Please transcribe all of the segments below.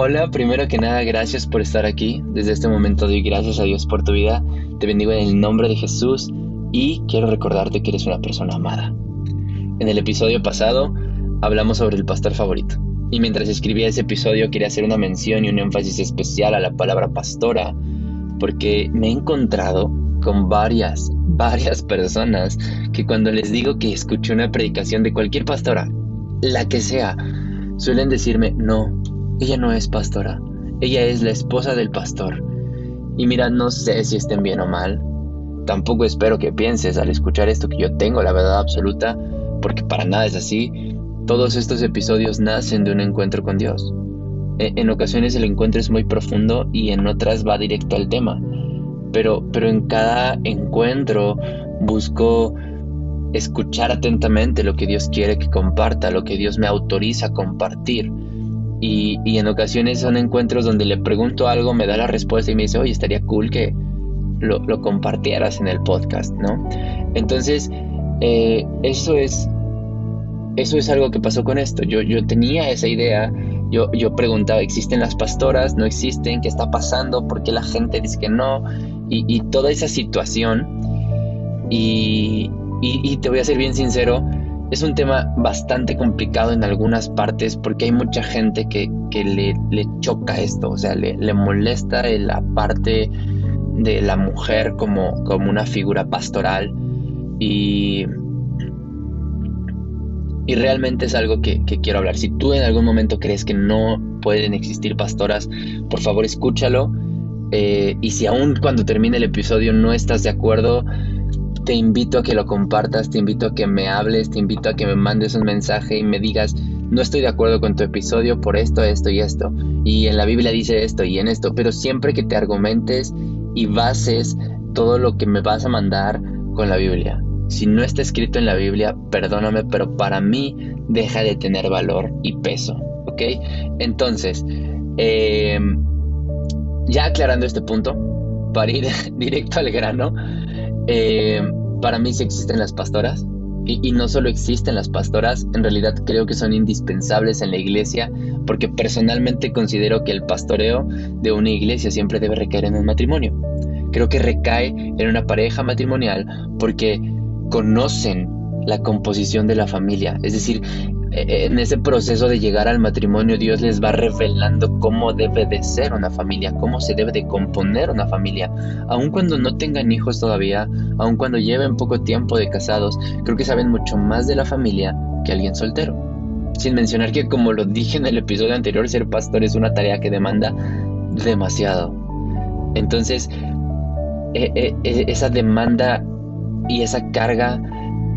Hola, primero que nada, gracias por estar aquí. Desde este momento doy gracias a Dios por tu vida. Te bendigo en el nombre de Jesús y quiero recordarte que eres una persona amada. En el episodio pasado hablamos sobre el pastor favorito. Y mientras escribía ese episodio quería hacer una mención y un énfasis especial a la palabra pastora, porque me he encontrado con varias, varias personas que cuando les digo que escuché una predicación de cualquier pastora, la que sea, suelen decirme, no, ella no es pastora, ella es la esposa del pastor. Y mira, no sé si estén bien o mal. Tampoco espero que pienses al escuchar esto que yo tengo la verdad absoluta, porque para nada es así. Todos estos episodios nacen de un encuentro con Dios. E, en ocasiones el encuentro es muy profundo y en otras va directo al tema. Pero, pero en cada encuentro busco escuchar atentamente lo que Dios quiere que comparta, lo que Dios me autoriza a compartir. Y, en ocasiones son encuentros donde le pregunto algo, me da la respuesta y me dice, oye, estaría cool que lo, compartieras en el podcast, ¿no? Entonces, eh, eso es eso es algo que pasó con esto. Yo, yo tenía esa idea, yo, yo preguntaba, ¿existen las pastoras? ¿No existen? ¿Qué está pasando? ¿Por qué la gente dice que no? Y, y toda esa situación. Y, y, te voy a ser bien sincero, es un tema bastante complicado en algunas partes porque hay mucha gente que, le, choca esto, o sea, le, molesta la parte de la mujer como, como una figura pastoral y, y realmente es algo que, quiero hablar. Si tú en algún momento crees que no pueden existir pastoras, por favor escúchalo. Eh, y si aún cuando termine el episodio no estás de acuerdo, te invito a que lo compartas, te invito a que me hables, te invito a que me mandes un mensaje y me digas, no estoy de acuerdo con tu episodio por esto, esto y esto. Y en la Biblia dice esto y en esto, pero siempre que te argumentes y bases todo lo que me vas a mandar con la Biblia. Si no está escrito en la Biblia, perdóname, pero para mí deja de tener valor y peso, ¿ok? Entonces, em, ya aclarando este punto, para ir directo al grano, eh, para mí sí existen las pastoras. Y, no solo existen las pastoras, en realidad creo que son indispensables en la iglesia, porque personalmente considero que el pastoreo de una iglesia siempre debe recaer en un matrimonio. Creo que recae en una pareja matrimonial porque conocen la composición de la familia. Es decir, en ese proceso de llegar al matrimonio, Dios les va revelando cómo debe de ser una familia, cómo se debe de componer una familia. Aun cuando no tengan hijos todavía, aun cuando lleven poco tiempo de casados, creo que saben mucho más de la familia que alguien soltero. Sin mencionar que, como lo dije en el episodio anterior, ser pastor es una tarea que demanda demasiado. Entonces, eh, eh, esa demanda y esa carga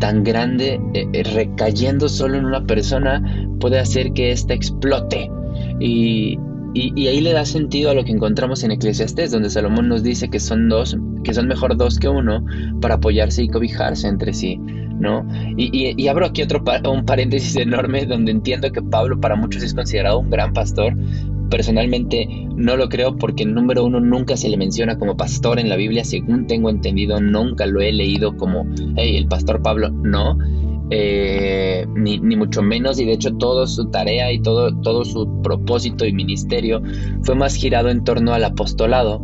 tan grande eh, eh, recayendo solo en una persona puede hacer que ésta explote. Y, y, ahí le da sentido a lo que encontramos en Eclesiastés, donde Salomón nos dice que son dos, que son mejor dos que uno para apoyarse y cobijarse entre sí, ¿no? Y, y abro aquí otro un paréntesis enorme donde entiendo que Pablo para muchos es considerado un gran pastor, Personalmente no lo creo porque número uno nunca se le menciona como pastor en la Biblia, según tengo entendido, nunca lo he leído como hey, el pastor Pablo, no. Eh, ni, mucho menos, y de hecho toda su tarea y todo, todo su propósito y ministerio fue más girado en torno al apostolado.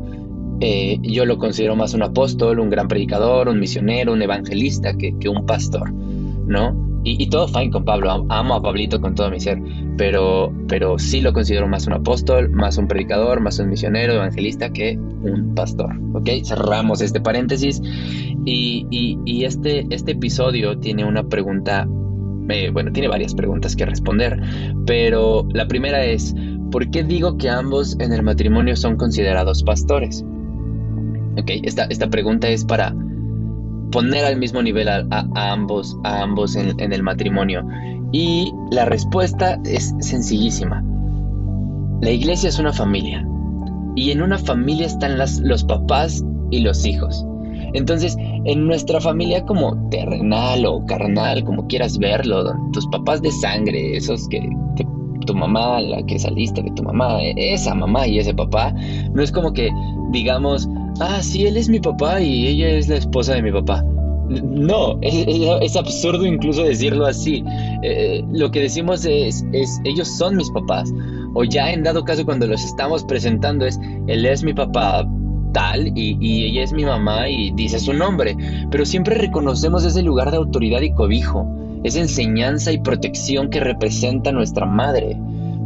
Eh, yo lo considero más un apóstol, un gran predicador, un misionero, un evangelista que un pastor, ¿no? Y, todo fine con Pablo, amo a Pablito con todo mi ser, pero, pero sí lo considero más un apóstol, más un predicador, más un misionero, evangelista que un pastor. ¿Ok? Cerramos este paréntesis. Y, y, este, este episodio tiene una pregunta, eh, bueno, tiene varias preguntas que responder, pero la primera es, ¿por qué digo que ambos en el matrimonio son considerados pastores? Ok, esta, esta pregunta es para poner al mismo nivel a, ambos, a ambos en, el matrimonio? Y la respuesta es sencillísima. La iglesia es una familia. Y en una familia están los papás y los hijos. Entonces, en nuestra familia como terrenal o carnal, como quieras verlo, tus papás de sangre, esos que, que, tu mamá, la que saliste de tu mamá, esa mamá y ese papá, no es como que digamos, ah, sí, él es mi papá y ella es la esposa de mi papá. No, es, absurdo incluso decirlo así. Eh, lo que decimos es, ellos son mis papás, O ya en dado caso cuando los estamos presentando es, él es mi papá tal y, y ella es mi mamá y dice su nombre, pero siempre reconocemos ese lugar de autoridad y cobijo, esa enseñanza y protección que representa nuestra madre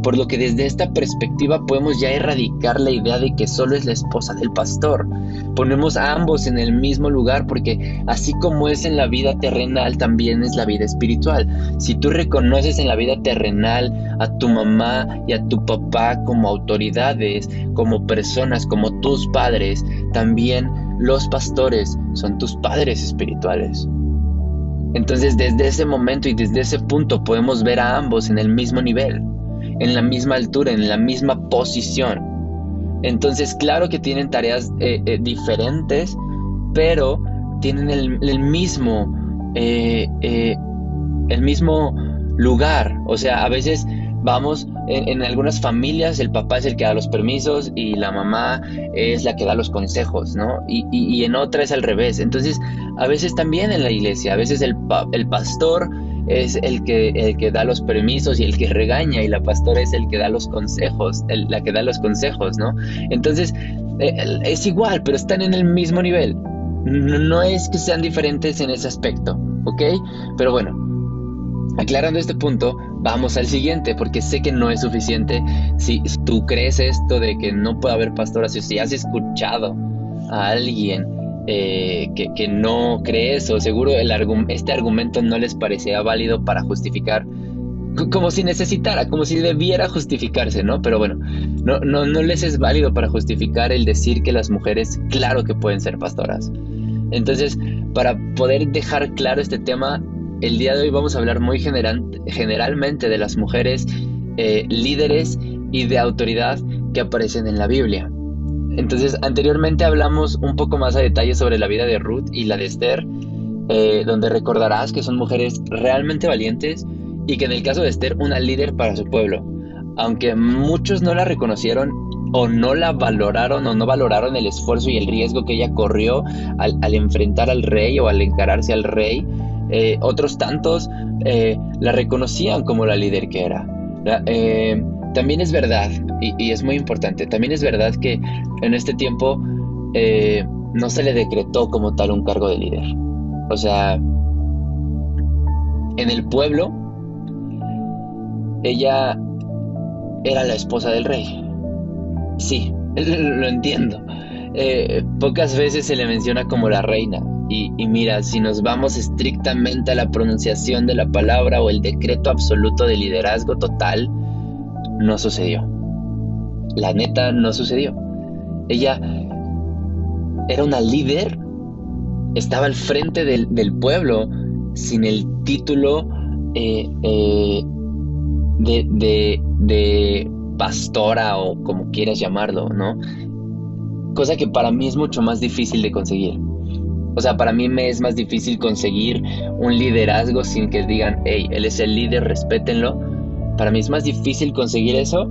por lo que desde esta perspectiva podemos ya erradicar la idea de que solo es la esposa del pastor. Ponemos a ambos en el mismo lugar porque así como es en la vida terrenal, también es la vida espiritual. Si tú reconoces en la vida terrenal a tu mamá y a tu papá como autoridades, como personas, como tus padres, también los pastores son tus padres espirituales. Entonces desde ese momento y desde ese punto podemos ver a ambos en el mismo nivel en la misma altura, en la misma posición. Entonces, claro que tienen tareas eh, eh, diferentes, pero tienen el, mismo, eh, el mismo lugar. O sea, a veces vamos, en, algunas familias el papá es el que da los permisos y la mamá es la que da los consejos, ¿no? Y, y, en otra es al revés. Entonces, a veces también en la iglesia, a veces el, el pastor es el que, el que da los permisos y el que regaña y la pastora es el que da los consejos, la que da los consejos, ¿no? Entonces, eh, es igual, pero están en el mismo nivel. No, es que sean diferentes en ese aspecto, ¿ok? Pero bueno, Aclarando este punto, vamos al siguiente, porque sé que no es suficiente si tú crees esto de que no puede haber pastoras, si has escuchado a alguien eh, que, no cree eso. Seguro el este argumento no les parecía válido para justificar, como si necesitara, como si debiera justificarse, ¿no? Pero bueno, no, les es válido para justificar el decir que las mujeres, claro que pueden ser pastoras. Entonces, para poder dejar claro este tema, el día de hoy vamos a hablar muy general, generalmente de las mujeres eh, líderes y de autoridad que aparecen en la Biblia. Entonces, anteriormente hablamos un poco más a detalle sobre la vida de Ruth y la de Esther, eh, donde recordarás que son mujeres realmente valientes y que en el caso de Esther, una líder para su pueblo. Aunque muchos no la reconocieron o no la valoraron o no valoraron el esfuerzo y el riesgo que ella corrió al, enfrentar al rey o al encararse al rey, eh, otros tantos eh, la reconocían como la líder que era. También es verdad, y, es muy importante, también es verdad que en este tiempo eh, no se le decretó como tal un cargo de líder. O sea, en el pueblo, ella era la esposa del rey. Sí, lo entiendo. Eh, pocas veces se le menciona como la reina. Y, y, mira, si nos vamos estrictamente a la pronunciación de la palabra o el decreto absoluto de liderazgo total, no sucedió. La neta no sucedió. Ella era una líder, estaba al frente del, pueblo sin el título eh, eh, de, de pastora o como quieras llamarlo, ¿no? Cosa que para mí es mucho más difícil de conseguir. O sea, para mí me es más difícil conseguir un liderazgo sin que digan, hey, él es el líder, respétenlo, para mí es más difícil conseguir eso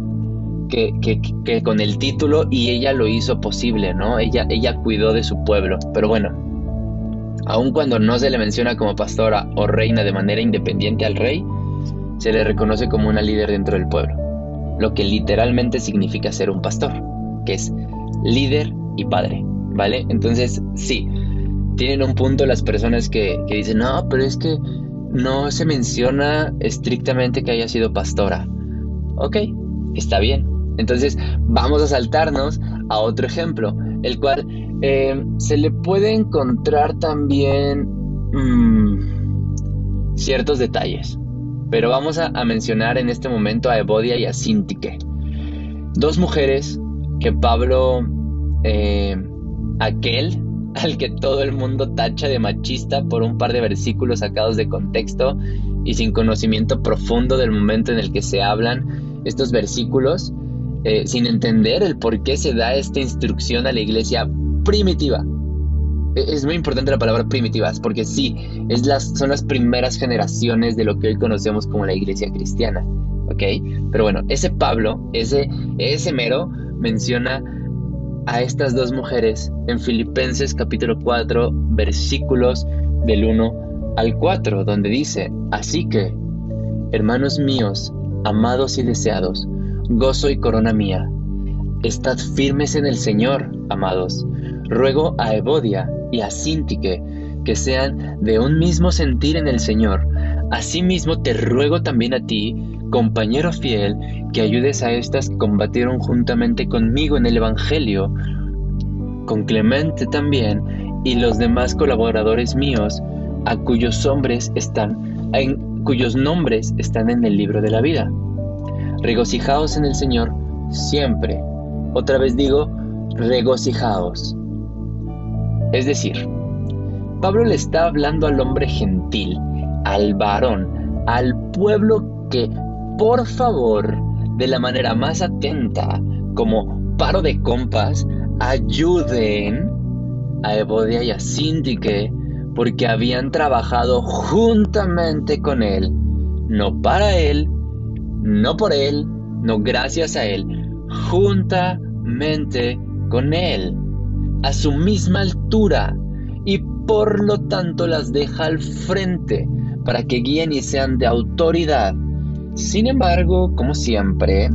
que, con el título y ella lo hizo posible, ¿no? Ella, ella cuidó de su pueblo. Pero bueno, aun cuando no se le menciona como pastora o reina de manera independiente al rey, se le reconoce como una líder dentro del pueblo, lo que literalmente significa ser un pastor, que es líder y padre, ¿vale? Entonces, sí, tienen un punto las personas que, que dicen, no, pero es que no se menciona estrictamente que haya sido pastora. Ok, está bien. Entonces vamos a saltarnos a otro ejemplo, el cual eh, se le puede encontrar también mm, ciertos detalles. Pero vamos a, mencionar en este momento a Evodia y a Sintique. Dos mujeres que Pablo, eh, aquel al que todo el mundo tacha de machista por un par de versículos sacados de contexto y sin conocimiento profundo del momento en el que se hablan estos versículos, eh, sin entender el por qué se da esta instrucción a la iglesia primitiva. E, es muy importante la palabra primitivas, porque sí, es las, son las primeras generaciones de lo que hoy conocemos como la iglesia cristiana. ¿Ok? Pero bueno, ese Pablo, ese, ese mero, menciona a estas dos mujeres en Filipenses capítulo 4 versículos del 1 al 4, donde dice, así que, hermanos míos, amados y deseados, gozo y corona mía. Estad firmes en el Señor, amados. Ruego a Evodia y a Sintique que sean de un mismo sentir en el Señor. Asimismo te ruego también a ti, compañero fiel, que ayudes a estas que combatieron juntamente conmigo en el Evangelio, con Clemente también y los demás colaboradores míos, a cuyos hombres están, en, cuyos nombres están en el libro de la vida. Regocijaos en el Señor siempre. Otra vez digo, regocijaos. Es decir, Pablo le está hablando al hombre gentil, al varón, al pueblo que, por favor, de la manera más atenta, como paro de compas, ayuden a Evodia y a Sintique porque habían trabajado juntamente con él, no para él, no por él, no gracias a él, juntamente con él, a su misma altura, y por lo tanto las deja al frente para que guíen y sean de autoridad. Sin embargo, como siempre,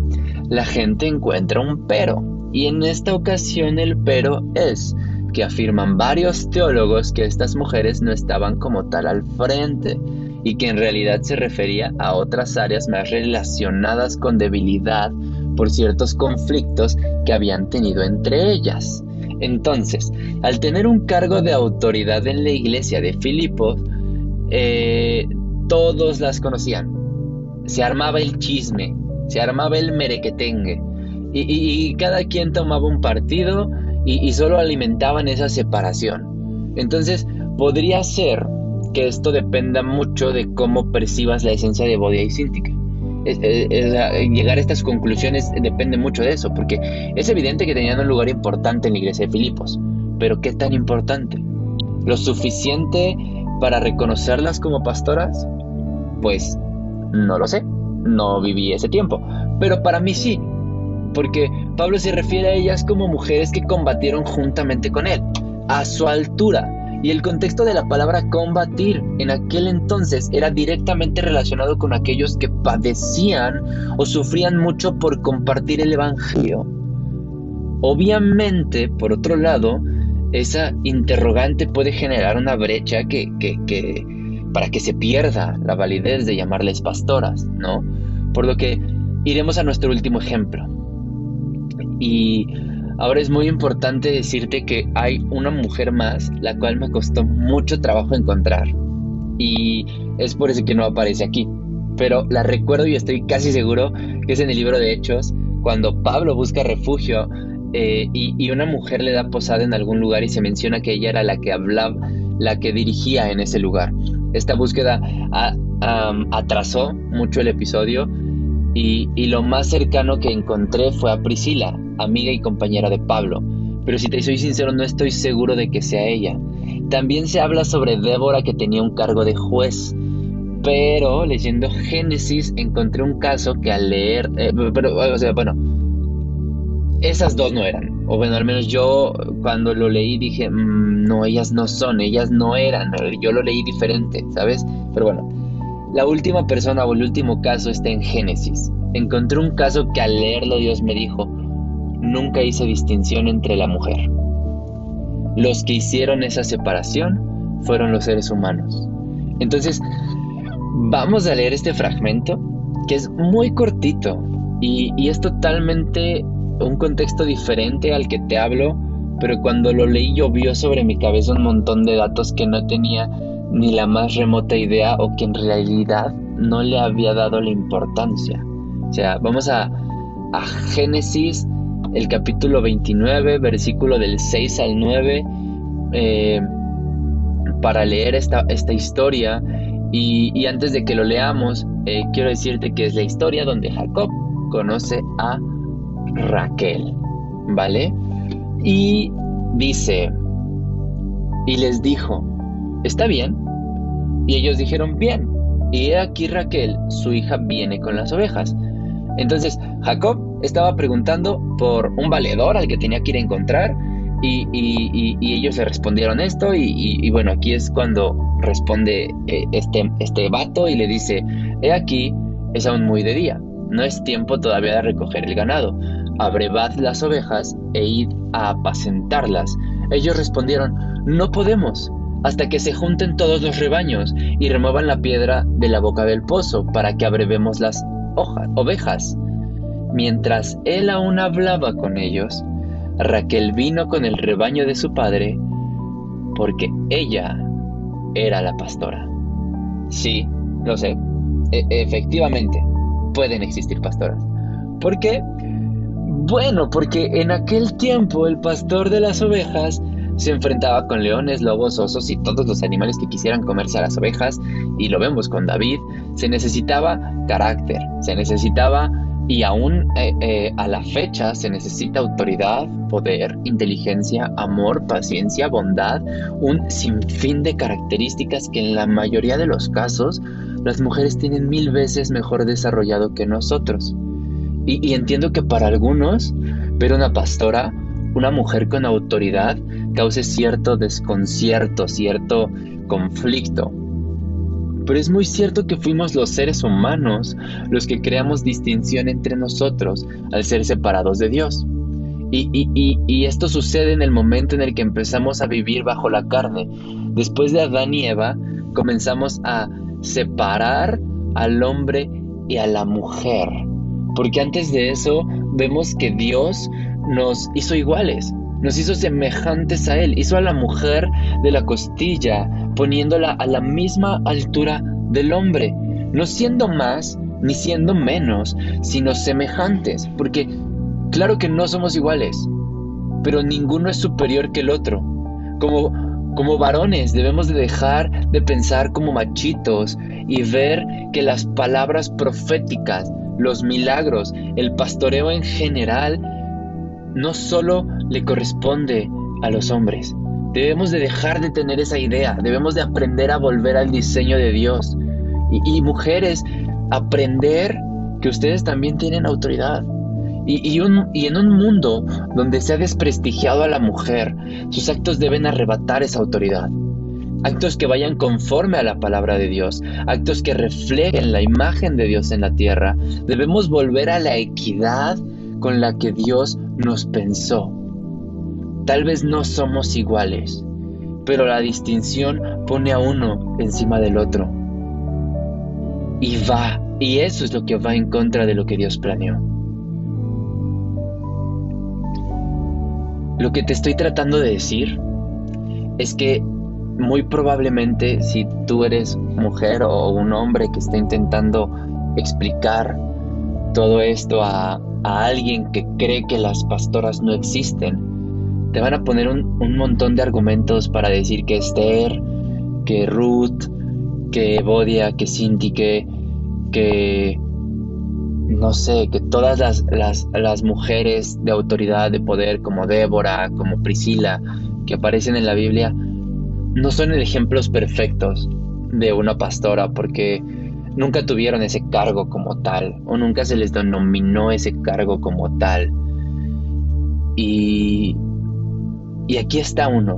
la gente encuentra un pero, y en esta ocasión el pero es que afirman varios teólogos que estas mujeres no estaban como tal al frente y que en realidad se refería a otras áreas más relacionadas con debilidad por ciertos conflictos que habían tenido entre ellas. Entonces, al tener un cargo de autoridad en la iglesia de Filipos, eh, todos las conocían. Se armaba el chisme, se armaba el merequetengue. Y, cada quien tomaba un partido y, solo alimentaban esa separación. Entonces, podría ser que esto dependa mucho de cómo percibas la esencia de Bodia y Síntica llegar a estas conclusiones depende mucho de eso, porque es evidente que tenían un lugar importante en la iglesia de Filipos, pero ¿qué tan importante? ¿Lo suficiente para reconocerlas como pastoras? Pues no lo sé, no viví ese tiempo, pero para mí sí, porque Pablo se refiere a ellas como mujeres que combatieron juntamente con él, a su altura, y el contexto de la palabra combatir en aquel entonces era directamente relacionado con aquellos que padecían o sufrían mucho por compartir el Evangelio. Obviamente, por otro lado, esa interrogante puede generar una brecha que, que, para que se pierda la validez de llamarles pastoras, ¿no? Por lo que iremos a nuestro último ejemplo. Y Ahora es muy importante decirte que hay una mujer más, la cual me costó mucho trabajo encontrar. Y es por eso que no aparece aquí. Pero la recuerdo y estoy casi seguro que es en el libro de Hechos, cuando Pablo busca refugio eh, y, una mujer le da posada en algún lugar y se menciona que ella era la que hablaba, la que dirigía en ese lugar. Esta búsqueda atrasó mucho el episodio y, lo más cercano que encontré fue a Priscila, amiga y compañera de Pablo, pero si te soy sincero no estoy seguro de que sea ella. También se habla sobre Débora que tenía un cargo de juez, pero leyendo Génesis encontré un caso que al leer, eh, pero, bueno, esas dos no eran, o bueno, al menos yo cuando lo leí dije, mm, no, ellas no son, ellas no eran, yo lo leí diferente, ¿sabes? Pero bueno, la última persona o el último caso está en Génesis. Encontré un caso que al leerlo Dios me dijo, nunca hice distinción entre la mujer. Los que hicieron esa separación fueron los seres humanos. Entonces, vamos a leer este fragmento que es muy cortito y, es totalmente un contexto diferente al que te hablo, pero cuando lo leí llovió sobre mi cabeza un montón de datos que no tenía ni la más remota idea o que en realidad no le había dado la importancia. O sea, vamos a, a Génesis el capítulo 29, versículo del 6 al 9, eh, para leer esta, esta historia. Y, antes de que lo leamos, eh, quiero decirte que es la historia donde Jacob conoce a Raquel, ¿vale? Y dice, y les dijo, ¿está bien? Y ellos dijeron, bien. Y he aquí Raquel, su hija, viene con las ovejas. Entonces Jacob estaba preguntando por un valedor al que tenía que ir a encontrar y, ellos le respondieron esto y, bueno, aquí es cuando responde eh, este, este vato y le dice, he aquí, es aún muy de día. no es tiempo todavía de recoger el ganado. Abrevad las ovejas e id a apacentarlas. Ellos respondieron, no podemos, hasta que se junten todos los rebaños y remuevan la piedra de la boca del pozo para que abrevemos las ovejas. Mientras él aún hablaba con ellos, Raquel vino con el rebaño de su padre, porque ella era la pastora. Sí, lo sé, e efectivamente, pueden existir pastoras. ¿Por qué? Bueno, porque en aquel tiempo el pastor de las ovejas se enfrentaba con leones, lobos, osos y todos los animales que quisieran comerse a las ovejas, y lo vemos con David, se necesitaba carácter, se necesitaba, y aún eh, eh, a la fecha se necesita autoridad, poder, inteligencia, amor, paciencia, bondad, un sinfín de características que en la mayoría de los casos las mujeres tienen mil veces mejor desarrollado que nosotros. Y, y entiendo que para algunos, ver una pastora, una mujer con autoridad, cause cierto desconcierto, cierto conflicto. Pero es muy cierto que fuimos los seres humanos los que creamos distinción entre nosotros al ser separados de Dios. Y, y, esto sucede en el momento en el que empezamos a vivir bajo la carne. Después de Adán y Eva, comenzamos a separar al hombre y a la mujer. Porque antes de eso vemos que Dios nos hizo iguales nos hizo semejantes a Él, hizo a la mujer de la costilla, poniéndola a la misma altura del hombre, no siendo más ni siendo menos, sino semejantes, porque claro que no somos iguales, pero ninguno es superior que el otro. Como, como varones debemos de dejar de pensar como machitos y ver que las palabras proféticas, los milagros, el pastoreo en general, no solo le corresponde a los hombres. Debemos de dejar de tener esa idea, debemos de aprender a volver al diseño de Dios. Y, mujeres, aprender que ustedes también tienen autoridad. Y, y, en un mundo donde se ha desprestigiado a la mujer, sus actos deben arrebatar esa autoridad. Actos que vayan conforme a la palabra de Dios, actos que reflejen la imagen de Dios en la tierra. Debemos volver a la equidad con la que Dios nos pensó. Tal vez no somos iguales, pero la distinción pone a uno encima del otro. Y va, y eso es lo que va en contra de lo que Dios planeó. Lo que te estoy tratando de decir es que muy probablemente si tú eres mujer o un hombre que está intentando explicar todo esto a, a alguien que cree que las pastoras no existen, te van a poner un, montón de argumentos para decir que Esther, que Ruth, que Bodia, que Cinti, que, que no sé, que todas las, las, las, mujeres de autoridad, de poder, como Débora, como Priscila, que aparecen en la Biblia, no son ejemplos perfectos de una pastora, porque nunca tuvieron ese cargo como tal o nunca se les denominó ese cargo como tal. Y, y aquí está uno,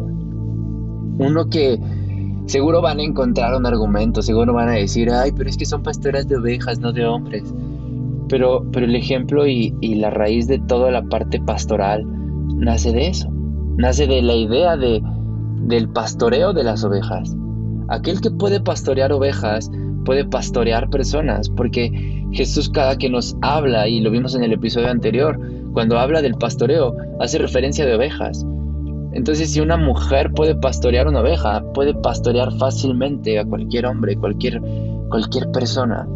uno que seguro van a encontrar un argumento, seguro van a decir, ay, pero es que son pastoras de ovejas, no de hombres. Pero, pero el ejemplo y, y la raíz de toda la parte pastoral nace de eso, nace de la idea de, del pastoreo de las ovejas. Aquel que puede pastorear ovejas puede pastorear personas, porque Jesús cada que nos habla, y lo vimos en el episodio anterior, cuando habla del pastoreo, hace referencia de ovejas. Entonces, si una mujer puede pastorear una oveja, puede pastorear fácilmente a cualquier hombre, cualquier, cualquier persona.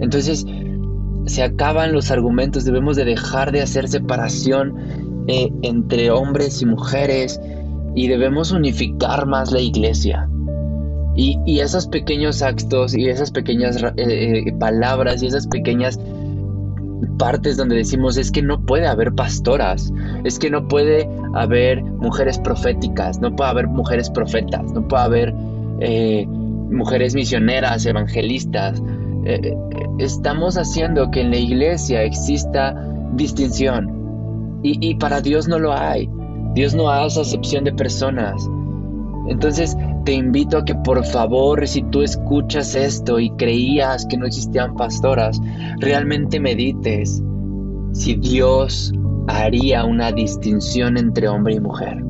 Entonces, se acaban los argumentos, debemos de dejar de hacer separación eh, entre hombres y mujeres y debemos unificar más la iglesia. Y, esos pequeños actos y esas pequeñas eh, eh, palabras y esas pequeñas partes donde decimos es que no puede haber pastoras, es que no puede haber mujeres proféticas, no puede haber mujeres profetas, no puede haber eh, mujeres misioneras, evangelistas. estamos haciendo que en la iglesia exista distinción y, y para Dios no lo hay. Dios no hace acepción de personas. Entonces te invito a que por favor, si tú escuchas esto y creías que no existían pastoras, realmente medites si Dios haría una distinción entre hombre y mujer.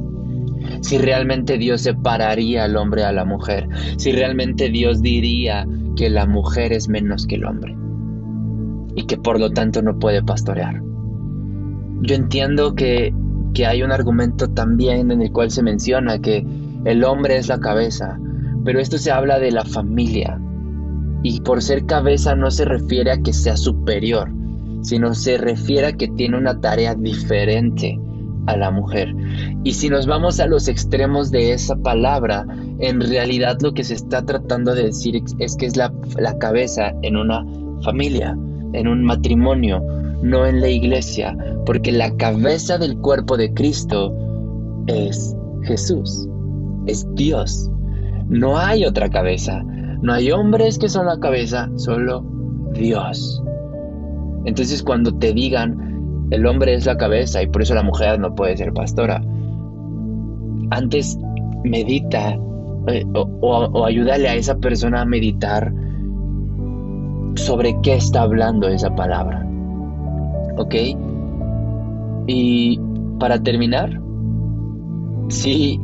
Si realmente Dios separaría al hombre a la mujer. Si realmente Dios diría que la mujer es menos que el hombre. Y que por lo tanto no puede pastorear. Yo entiendo que, que hay un argumento también en el cual se menciona que el hombre es la cabeza, pero esto se habla de la familia. Y por ser cabeza no se refiere a que sea superior, sino se refiere a que tiene una tarea diferente a la mujer. Y si nos vamos a los extremos de esa palabra, en realidad lo que se está tratando de decir es que es la, la cabeza en una familia, en un matrimonio, no en la iglesia, porque la cabeza del cuerpo de Cristo es Jesús es Dios. No hay otra cabeza. No hay hombres que son la cabeza, solo Dios. Entonces cuando te digan, el hombre es la cabeza y por eso la mujer no puede ser pastora, antes medita eh, o, o, ayúdale a esa persona a meditar sobre qué está hablando esa palabra. ¿Ok? Y para terminar, sí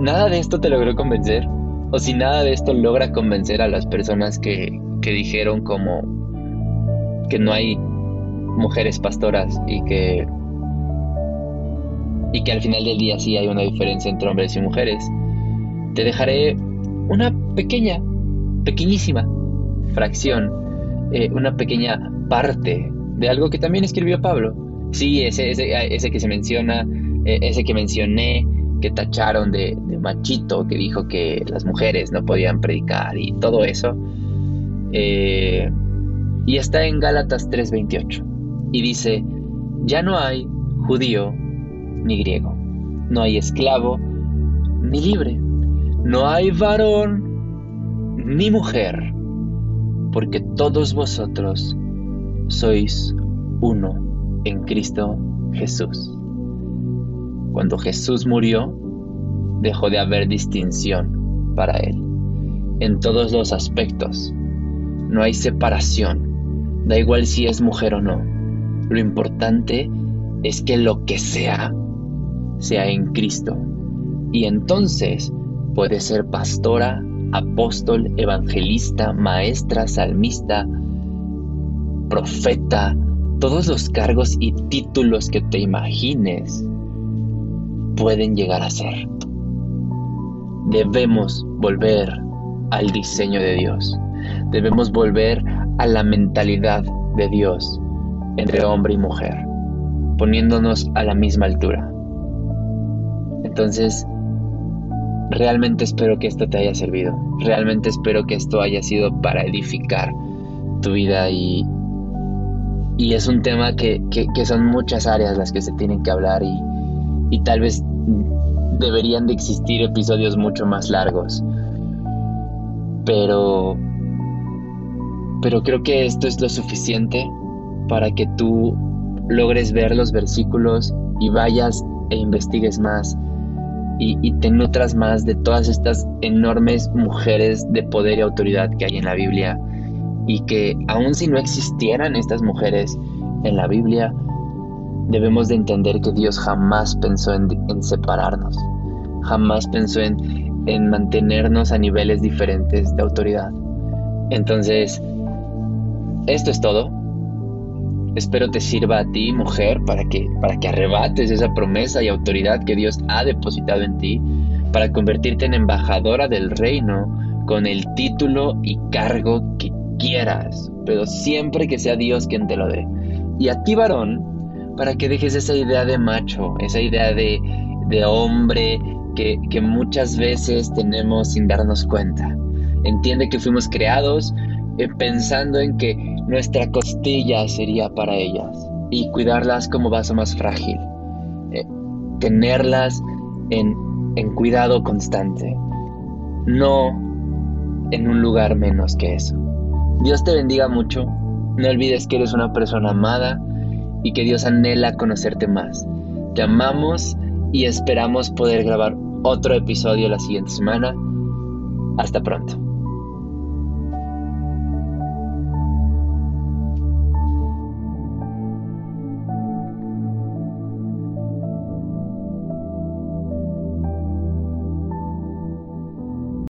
nada de esto te logró convencer, o si nada de esto logra convencer a las personas que, que dijeron como que no hay mujeres pastoras y que y que al final del día sí hay una diferencia entre hombres y mujeres, te dejaré una pequeña, pequeñísima fracción, eh, una pequeña parte de algo que también escribió Pablo. Sí, ese, ese, que se menciona, eh, ese que mencioné, que tacharon de, machito, que dijo que las mujeres no podían predicar y todo eso. Eh, y está en Gálatas 3:28. Y dice, ya no hay judío ni griego, no hay esclavo ni libre, no hay varón ni mujer, porque todos vosotros sois uno en Cristo Jesús. Cuando Jesús murió, dejó de haber distinción para él. En todos los aspectos. No hay separación. Da igual si es mujer o no. Lo importante es que lo que sea, sea en Cristo. Y entonces puede ser pastora, apóstol, evangelista, maestra, salmista, profeta, todos los cargos y títulos que te imagines pueden llegar a ser. Debemos volver al diseño de Dios. Debemos volver a la mentalidad de Dios entre hombre y mujer, poniéndonos a la misma altura. Entonces, realmente espero que esto te haya servido. Realmente espero que esto haya sido para edificar tu vida y, y es un tema que, que son muchas áreas las que se tienen que hablar y, y tal vez deberían de existir episodios mucho más largos. Pero pero creo que esto es lo suficiente para que tú logres ver los versículos y vayas e investigues más y, y, te nutras más de todas estas enormes mujeres de poder y autoridad que hay en la Biblia y que aun si no existieran estas mujeres en la Biblia, debemos de entender que Dios jamás pensó en, separarnos, jamás pensó en, en mantenernos a niveles diferentes de autoridad. Entonces, esto es todo. Espero te sirva a ti, mujer, para que, para que arrebates esa promesa y autoridad que Dios ha depositado en ti, para convertirte en embajadora del reino con el título y cargo que quieras, pero siempre que sea Dios quien te lo dé. Y a ti, varón, para que dejes esa idea de macho, esa idea de, hombre que, muchas veces tenemos sin darnos cuenta. Entiende que fuimos creados eh, pensando en que nuestra costilla sería para ellas y cuidarlas como vaso más frágil, eh, tenerlas en, en cuidado constante, no en un lugar menos que eso. Dios te bendiga mucho, no olvides que eres una persona amada, y que Dios anhela conocerte más. Te amamos y esperamos poder grabar otro episodio la siguiente semana. Hasta pronto.